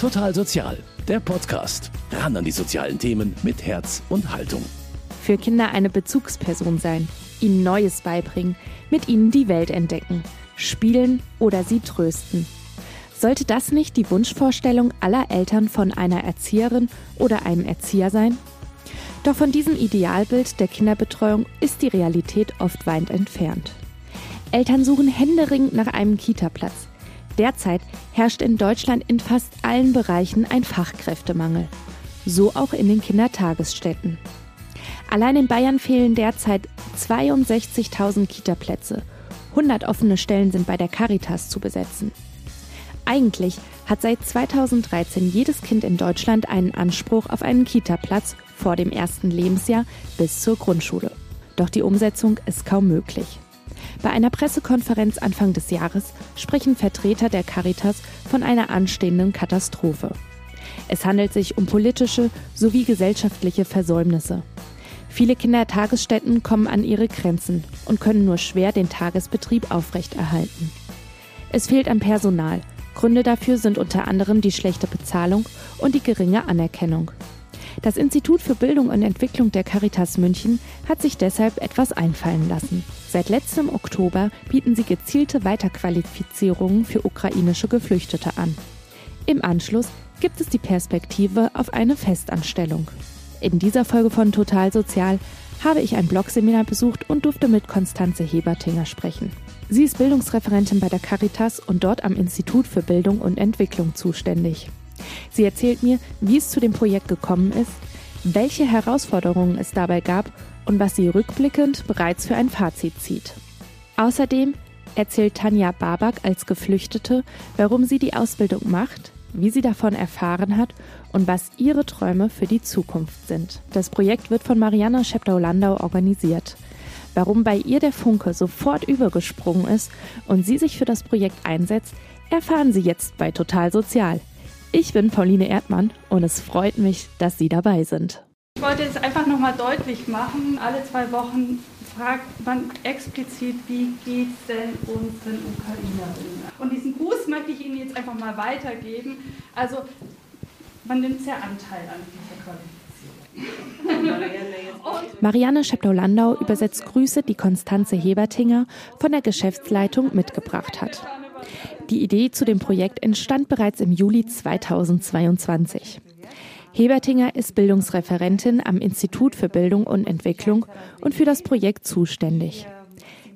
Total Sozial, der Podcast. Ran an die sozialen Themen mit Herz und Haltung. Für Kinder eine Bezugsperson sein, ihnen Neues beibringen, mit ihnen die Welt entdecken, spielen oder sie trösten. Sollte das nicht die Wunschvorstellung aller Eltern von einer Erzieherin oder einem Erzieher sein? Doch von diesem Idealbild der Kinderbetreuung ist die Realität oft weit entfernt. Eltern suchen händeringend nach einem Kita-Platz. Derzeit herrscht in Deutschland in fast allen Bereichen ein Fachkräftemangel. So auch in den Kindertagesstätten. Allein in Bayern fehlen derzeit 62.000 Kita-Plätze. 100 offene Stellen sind bei der Caritas zu besetzen. Eigentlich hat seit 2013 jedes Kind in Deutschland einen Anspruch auf einen Kita-Platz vor dem ersten Lebensjahr bis zur Grundschule. Doch die Umsetzung ist kaum möglich. Bei einer Pressekonferenz Anfang des Jahres sprechen Vertreter der Caritas von einer anstehenden Katastrophe. Es handelt sich um politische sowie gesellschaftliche Versäumnisse. Viele Kindertagesstätten kommen an ihre Grenzen und können nur schwer den Tagesbetrieb aufrechterhalten. Es fehlt an Personal. Gründe dafür sind unter anderem die schlechte Bezahlung und die geringe Anerkennung. Das Institut für Bildung und Entwicklung der Caritas München hat sich deshalb etwas einfallen lassen. Seit letztem Oktober bieten sie gezielte Weiterqualifizierungen für ukrainische Geflüchtete an. Im Anschluss gibt es die Perspektive auf eine Festanstellung. In dieser Folge von Total Sozial habe ich ein Blogseminar besucht und durfte mit Konstanze Hebertinger sprechen. Sie ist Bildungsreferentin bei der Caritas und dort am Institut für Bildung und Entwicklung zuständig. Sie erzählt mir, wie es zu dem Projekt gekommen ist, welche Herausforderungen es dabei gab und was sie rückblickend bereits für ein Fazit zieht. Außerdem erzählt Tanja Babak als Geflüchtete, warum sie die Ausbildung macht, wie sie davon erfahren hat und was ihre Träume für die Zukunft sind. Das Projekt wird von Marianne Scheptau-Landau organisiert. Warum bei ihr der Funke sofort übergesprungen ist und sie sich für das Projekt einsetzt, erfahren Sie jetzt bei Total Sozial. Ich bin Pauline Erdmann und es freut mich, dass Sie dabei sind. Ich wollte jetzt einfach nochmal deutlich machen, alle zwei Wochen fragt man explizit, wie geht es denn unseren Ukrainerinnen? Und diesen Gruß möchte ich Ihnen jetzt einfach mal weitergeben. Also man nimmt sehr Anteil an dieser Qualifizierung. Marianne Scheptow-Landau übersetzt Grüße, die Konstanze Hebertinger von der Geschäftsleitung mitgebracht hat. Die Idee zu dem Projekt entstand bereits im Juli 2022. Hebertinger ist Bildungsreferentin am Institut für Bildung und Entwicklung und für das Projekt zuständig.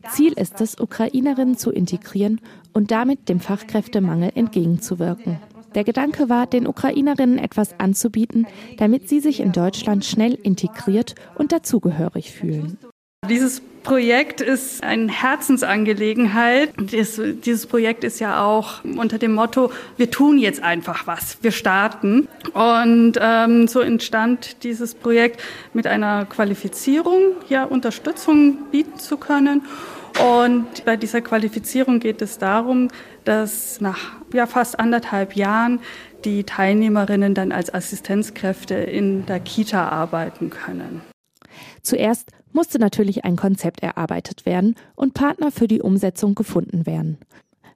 Ziel ist es, Ukrainerinnen zu integrieren und damit dem Fachkräftemangel entgegenzuwirken. Der Gedanke war, den Ukrainerinnen etwas anzubieten, damit sie sich in Deutschland schnell integriert und dazugehörig fühlen. Dieses Projekt ist eine Herzensangelegenheit. Dies, dieses Projekt ist ja auch unter dem Motto, wir tun jetzt einfach was, wir starten. Und ähm, so entstand dieses Projekt mit einer Qualifizierung, ja, Unterstützung bieten zu können. Und bei dieser Qualifizierung geht es darum, dass nach ja, fast anderthalb Jahren die Teilnehmerinnen dann als Assistenzkräfte in der Kita arbeiten können. Zuerst musste natürlich ein Konzept erarbeitet werden und Partner für die Umsetzung gefunden werden.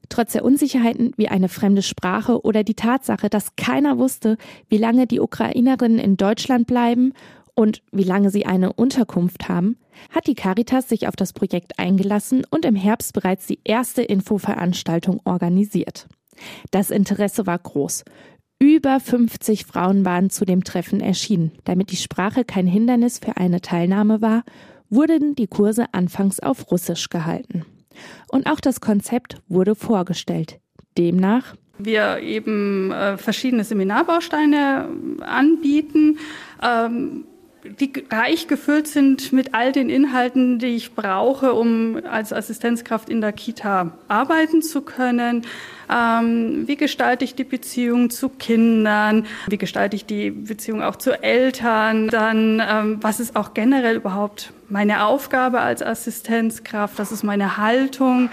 Trotz der Unsicherheiten wie eine fremde Sprache oder die Tatsache, dass keiner wusste, wie lange die Ukrainerinnen in Deutschland bleiben und wie lange sie eine Unterkunft haben, hat die Caritas sich auf das Projekt eingelassen und im Herbst bereits die erste Infoveranstaltung organisiert. Das Interesse war groß. Über 50 Frauen waren zu dem Treffen erschienen. Damit die Sprache kein Hindernis für eine Teilnahme war, wurden die Kurse anfangs auf Russisch gehalten. Und auch das Konzept wurde vorgestellt. Demnach wir eben äh, verschiedene Seminarbausteine anbieten, ähm, die reich gefüllt sind mit all den Inhalten, die ich brauche, um als Assistenzkraft in der Kita arbeiten zu können. Ähm, wie gestalte ich die Beziehung zu Kindern? Wie gestalte ich die Beziehung auch zu Eltern? Dann, ähm, was ist auch generell überhaupt meine Aufgabe als Assistenzkraft? Das ist meine Haltung.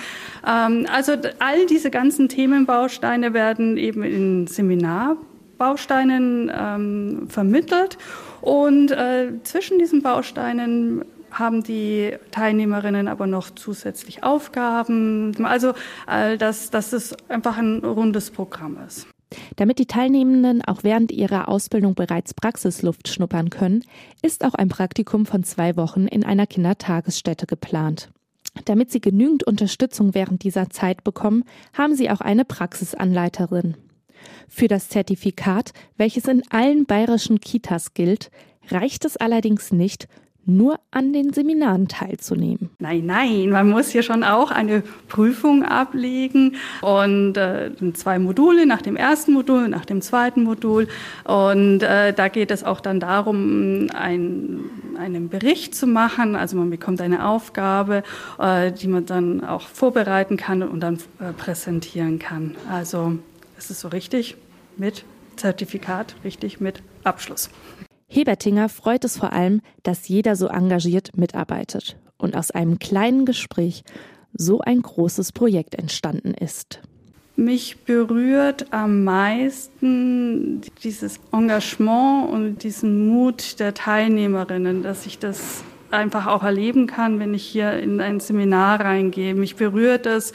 Ähm, also all diese ganzen Themenbausteine werden eben in Seminarbausteinen ähm, vermittelt. Und äh, zwischen diesen Bausteinen haben die Teilnehmerinnen aber noch zusätzlich Aufgaben. Also, dass, dass es einfach ein rundes Programm ist. Damit die Teilnehmenden auch während ihrer Ausbildung bereits Praxisluft schnuppern können, ist auch ein Praktikum von zwei Wochen in einer Kindertagesstätte geplant. Damit sie genügend Unterstützung während dieser Zeit bekommen, haben sie auch eine Praxisanleiterin. Für das Zertifikat, welches in allen bayerischen Kitas gilt, reicht es allerdings nicht, nur an den Seminaren teilzunehmen. Nein, nein, man muss hier schon auch eine Prüfung ablegen und äh, zwei Module nach dem ersten Modul, nach dem zweiten Modul. Und äh, da geht es auch dann darum, ein, einen Bericht zu machen. Also man bekommt eine Aufgabe, äh, die man dann auch vorbereiten kann und dann äh, präsentieren kann. Also es ist so richtig mit Zertifikat, richtig mit Abschluss. Hebertinger freut es vor allem, dass jeder so engagiert mitarbeitet und aus einem kleinen Gespräch so ein großes Projekt entstanden ist. Mich berührt am meisten dieses Engagement und diesen Mut der Teilnehmerinnen, dass ich das einfach auch erleben kann, wenn ich hier in ein Seminar reingehe. Mich berührt es,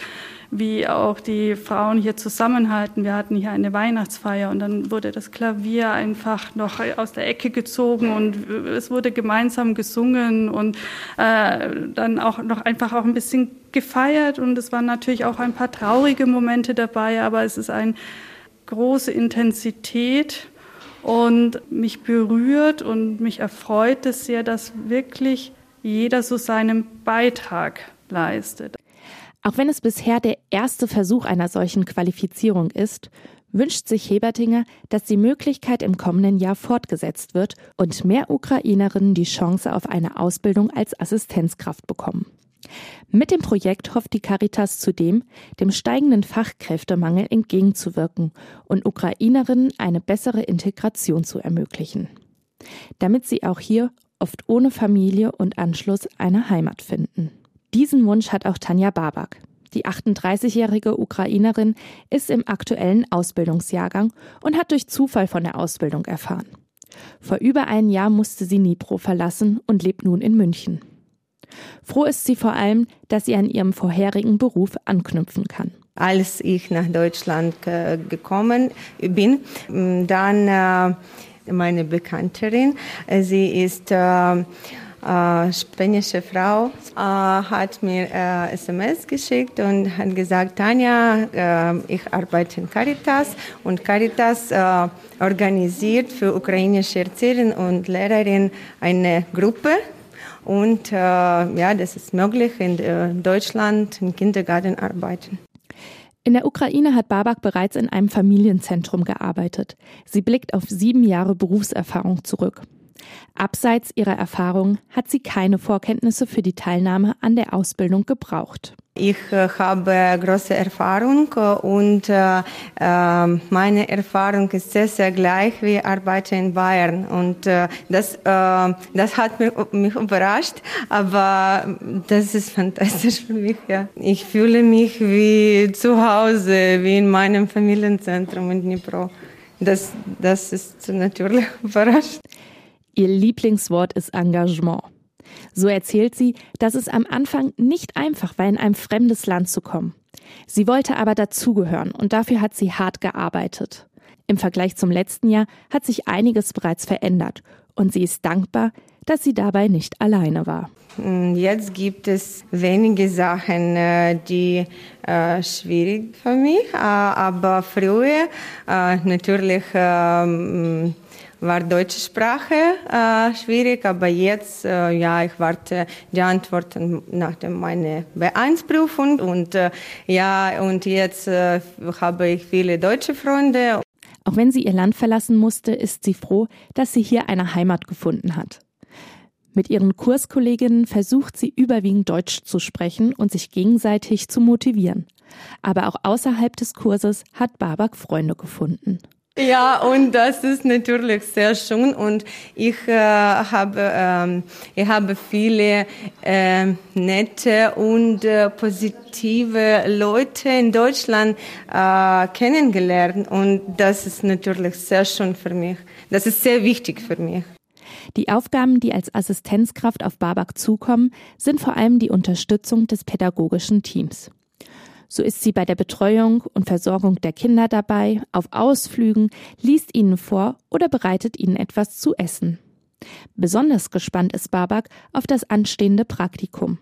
wie auch die Frauen hier zusammenhalten. Wir hatten hier eine Weihnachtsfeier und dann wurde das Klavier einfach noch aus der Ecke gezogen und es wurde gemeinsam gesungen und äh, dann auch noch einfach auch ein bisschen gefeiert und es waren natürlich auch ein paar traurige Momente dabei, aber es ist eine große Intensität und mich berührt und mich erfreut es sehr, dass wirklich jeder so seinen Beitrag leistet. Auch wenn es bisher der erste Versuch einer solchen Qualifizierung ist, wünscht sich Hebertinger, dass die Möglichkeit im kommenden Jahr fortgesetzt wird und mehr Ukrainerinnen die Chance auf eine Ausbildung als Assistenzkraft bekommen. Mit dem Projekt hofft die Caritas zudem, dem steigenden Fachkräftemangel entgegenzuwirken und Ukrainerinnen eine bessere Integration zu ermöglichen. Damit sie auch hier oft ohne Familie und Anschluss eine Heimat finden. Diesen Wunsch hat auch Tanja Babak. Die 38-jährige Ukrainerin ist im aktuellen Ausbildungsjahrgang und hat durch Zufall von der Ausbildung erfahren. Vor über einem Jahr musste sie Nipro verlassen und lebt nun in München. Froh ist sie vor allem, dass sie an ihrem vorherigen Beruf anknüpfen kann. Als ich nach Deutschland gekommen bin, dann äh, meine Bekannterin, sie ist äh, spanische Frau äh, hat mir äh, SMS geschickt und hat gesagt, Tanja, äh, ich arbeite in Caritas und Caritas äh, organisiert für ukrainische Erzieherinnen und Lehrerinnen eine Gruppe. Und äh, ja, das ist möglich in Deutschland im Kindergarten arbeiten. In der Ukraine hat Babak bereits in einem Familienzentrum gearbeitet. Sie blickt auf sieben Jahre Berufserfahrung zurück. Abseits ihrer Erfahrung hat sie keine Vorkenntnisse für die Teilnahme an der Ausbildung gebraucht. Ich äh, habe große Erfahrung äh, und äh, meine Erfahrung ist sehr, sehr gleich wie Arbeiten in Bayern. Und das, das hat mich, überrascht, aber das ist fantastisch für mich. Ich fühle mich wie zu Hause, wie in meinem Familienzentrum in Dnipro. Das, das ist natürlich überrascht. Ihr Lieblingswort ist Engagement. So erzählt sie, dass es am Anfang nicht einfach war, in ein fremdes Land zu kommen. Sie wollte aber dazugehören und dafür hat sie hart gearbeitet. Im Vergleich zum letzten Jahr hat sich einiges bereits verändert und sie ist dankbar, dass sie dabei nicht alleine war. Hm, jetzt gibt es wenige Sachen, äh, die äh, schwierig für mich, äh, aber früher natürlich ähm, war deutsche Sprache äh, schwierig, aber jetzt, äh, ja, ich warte die Antworten nach meiner B1-Prüfung und äh, ja, und jetzt äh, habe ich viele deutsche Freunde. Auch wenn sie ihr Land verlassen musste, ist sie froh, dass sie hier eine Heimat gefunden hat. Mit ihren Kurskolleginnen versucht sie überwiegend Deutsch zu sprechen und sich gegenseitig zu motivieren. Aber auch außerhalb des Kurses hat Babak Freunde gefunden. Ja, und das ist natürlich sehr schön und ich äh, habe, ähm, ich habe viele äh, nette und äh, positive Leute in Deutschland äh, kennengelernt und das ist natürlich sehr schön für mich. Das ist sehr wichtig für mich. Die Aufgaben, die als Assistenzkraft auf Babak zukommen, sind vor allem die Unterstützung des pädagogischen Teams. So ist sie bei der Betreuung und Versorgung der Kinder dabei, auf Ausflügen, liest ihnen vor oder bereitet ihnen etwas zu essen. Besonders gespannt ist Babak auf das anstehende Praktikum.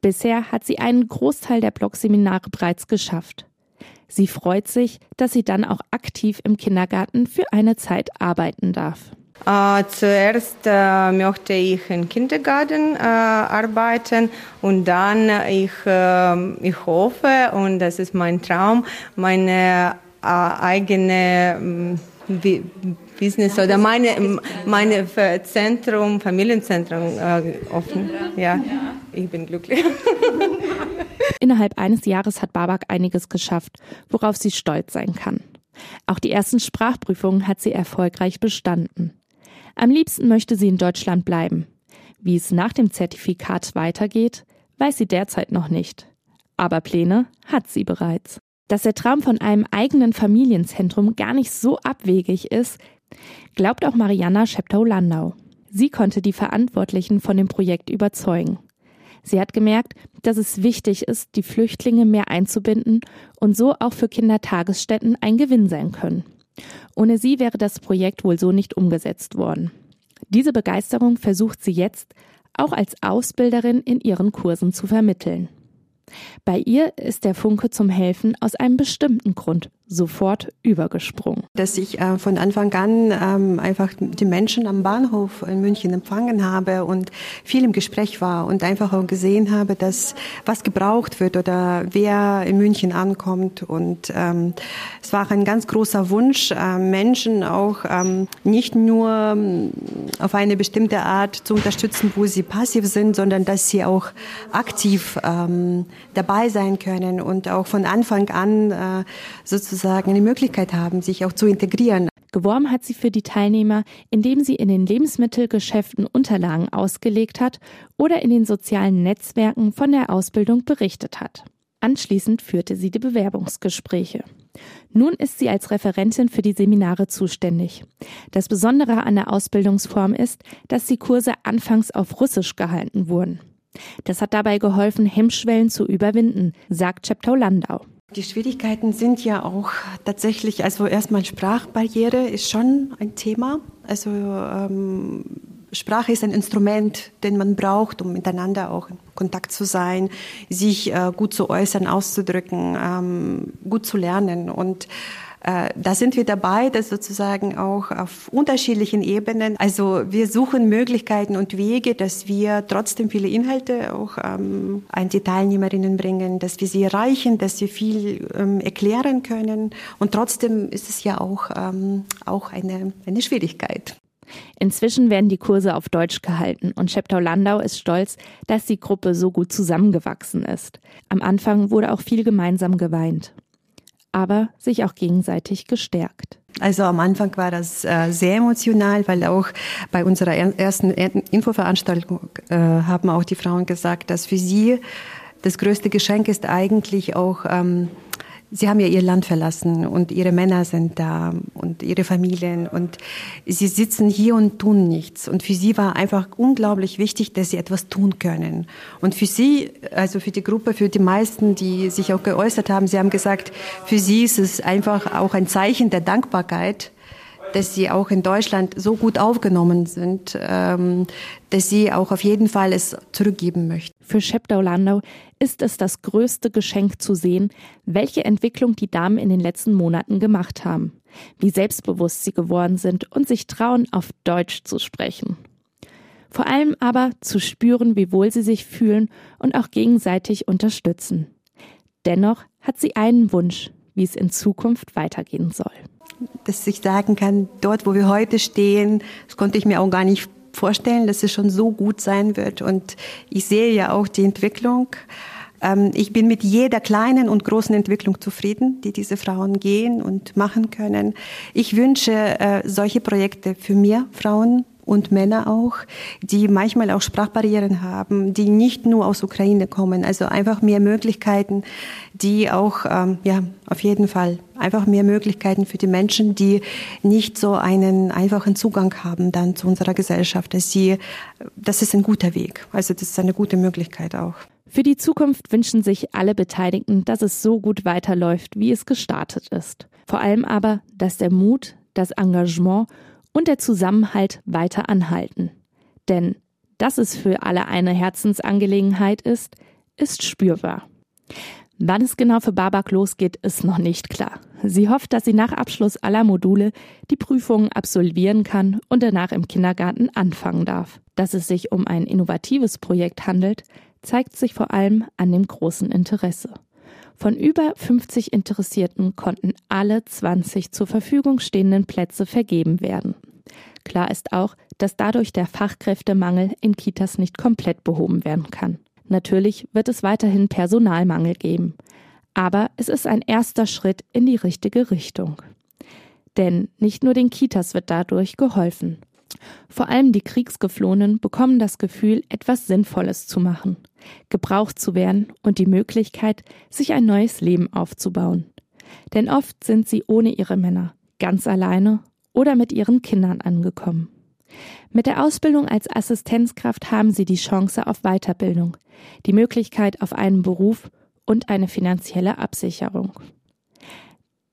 Bisher hat sie einen Großteil der Blogseminare bereits geschafft. Sie freut sich, dass sie dann auch aktiv im Kindergarten für eine Zeit arbeiten darf. Äh, zuerst äh, möchte ich im Kindergarten äh, arbeiten und dann ich, ähm, ich hoffe und das ist mein Traum, meine äh, eigene ähm, Business oder meine, meine Zentrum, Familienzentrum äh, offen. Ja, ich bin glücklich. Innerhalb eines Jahres hat Babak einiges geschafft, worauf sie stolz sein kann. Auch die ersten Sprachprüfungen hat sie erfolgreich bestanden. Am liebsten möchte sie in Deutschland bleiben. Wie es nach dem Zertifikat weitergeht, weiß sie derzeit noch nicht. Aber Pläne hat sie bereits. Dass der Traum von einem eigenen Familienzentrum gar nicht so abwegig ist, glaubt auch Mariana Scheptau-Landau. Sie konnte die Verantwortlichen von dem Projekt überzeugen. Sie hat gemerkt, dass es wichtig ist, die Flüchtlinge mehr einzubinden und so auch für Kindertagesstätten ein Gewinn sein können. Ohne sie wäre das Projekt wohl so nicht umgesetzt worden. Diese Begeisterung versucht sie jetzt auch als Ausbilderin in ihren Kursen zu vermitteln. Bei ihr ist der Funke zum Helfen aus einem bestimmten Grund sofort übergesprungen. Dass ich äh, von Anfang an ähm, einfach die Menschen am Bahnhof in München empfangen habe und viel im Gespräch war und einfach auch gesehen habe, dass was gebraucht wird oder wer in München ankommt. Und ähm, es war ein ganz großer Wunsch, äh, Menschen auch ähm, nicht nur ähm, auf eine bestimmte Art zu unterstützen, wo sie passiv sind, sondern dass sie auch aktiv ähm, dabei sein können und auch von Anfang an äh, sozusagen die Möglichkeit haben, sich auch zu integrieren. Geworben hat sie für die Teilnehmer, indem sie in den Lebensmittelgeschäften Unterlagen ausgelegt hat oder in den sozialen Netzwerken von der Ausbildung berichtet hat. Anschließend führte sie die Bewerbungsgespräche. Nun ist sie als Referentin für die Seminare zuständig. Das Besondere an der Ausbildungsform ist, dass die Kurse anfangs auf Russisch gehalten wurden. Das hat dabei geholfen, Hemmschwellen zu überwinden, sagt Cheptau Landau. Die Schwierigkeiten sind ja auch tatsächlich, also erstmal Sprachbarriere ist schon ein Thema. Also ähm, Sprache ist ein Instrument, den man braucht, um miteinander auch in Kontakt zu sein, sich äh, gut zu äußern, auszudrücken, ähm, gut zu lernen und äh, da sind wir dabei, das sozusagen auch auf unterschiedlichen Ebenen. Also wir suchen Möglichkeiten und Wege, dass wir trotzdem viele Inhalte auch ähm, an die Teilnehmerinnen bringen, dass wir sie erreichen, dass sie viel ähm, erklären können. Und trotzdem ist es ja auch, ähm, auch eine, eine Schwierigkeit. Inzwischen werden die Kurse auf Deutsch gehalten und Scheptau Landau ist stolz, dass die Gruppe so gut zusammengewachsen ist. Am Anfang wurde auch viel gemeinsam geweint aber sich auch gegenseitig gestärkt. Also am Anfang war das äh, sehr emotional, weil auch bei unserer ersten Infoveranstaltung äh, haben auch die Frauen gesagt, dass für sie das größte Geschenk ist eigentlich auch ähm, Sie haben ja ihr Land verlassen und ihre Männer sind da und ihre Familien und sie sitzen hier und tun nichts. Und für sie war einfach unglaublich wichtig, dass sie etwas tun können. Und für sie, also für die Gruppe, für die meisten, die sich auch geäußert haben, sie haben gesagt, für sie ist es einfach auch ein Zeichen der Dankbarkeit, dass sie auch in Deutschland so gut aufgenommen sind, ähm, dass sie auch auf jeden Fall es zurückgeben möchten. Für Scheptau Landau ist es das größte Geschenk zu sehen, welche Entwicklung die Damen in den letzten Monaten gemacht haben, wie selbstbewusst sie geworden sind und sich trauen, auf Deutsch zu sprechen. Vor allem aber zu spüren, wie wohl sie sich fühlen und auch gegenseitig unterstützen. Dennoch hat sie einen Wunsch, wie es in Zukunft weitergehen soll dass ich sagen kann, dort, wo wir heute stehen, das konnte ich mir auch gar nicht vorstellen, dass es schon so gut sein wird. Und ich sehe ja auch die Entwicklung. Ähm, ich bin mit jeder kleinen und großen Entwicklung zufrieden, die diese Frauen gehen und machen können. Ich wünsche äh, solche Projekte für mehr Frauen und Männer auch, die manchmal auch Sprachbarrieren haben, die nicht nur aus Ukraine kommen. Also einfach mehr Möglichkeiten, die auch, ähm, ja, auf jeden Fall einfach mehr Möglichkeiten für die Menschen, die nicht so einen einfachen Zugang haben dann zu unserer Gesellschaft. Dass sie, das ist ein guter Weg. Also das ist eine gute Möglichkeit auch. Für die Zukunft wünschen sich alle Beteiligten, dass es so gut weiterläuft, wie es gestartet ist. Vor allem aber, dass der Mut, das Engagement und der Zusammenhalt weiter anhalten. Denn dass es für alle eine Herzensangelegenheit ist, ist spürbar. Wann es genau für Babak losgeht, ist noch nicht klar. Sie hofft, dass sie nach Abschluss aller Module die Prüfungen absolvieren kann und danach im Kindergarten anfangen darf. Dass es sich um ein innovatives Projekt handelt, zeigt sich vor allem an dem großen Interesse. Von über 50 Interessierten konnten alle 20 zur Verfügung stehenden Plätze vergeben werden. Klar ist auch, dass dadurch der Fachkräftemangel in Kitas nicht komplett behoben werden kann. Natürlich wird es weiterhin Personalmangel geben. Aber es ist ein erster Schritt in die richtige Richtung. Denn nicht nur den Kitas wird dadurch geholfen. Vor allem die Kriegsgeflohenen bekommen das Gefühl, etwas Sinnvolles zu machen, gebraucht zu werden und die Möglichkeit, sich ein neues Leben aufzubauen. Denn oft sind sie ohne ihre Männer, ganz alleine oder mit ihren Kindern angekommen. Mit der Ausbildung als Assistenzkraft haben sie die Chance auf Weiterbildung, die Möglichkeit auf einen Beruf und eine finanzielle Absicherung.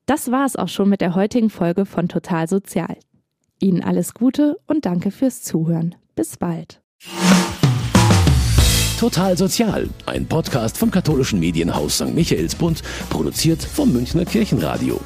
Das war es auch schon mit der heutigen Folge von Total Sozial. Ihnen alles Gute und danke fürs Zuhören. Bis bald. Total Sozial, ein Podcast vom katholischen Medienhaus St. Michaelsbund, produziert vom Münchner Kirchenradio.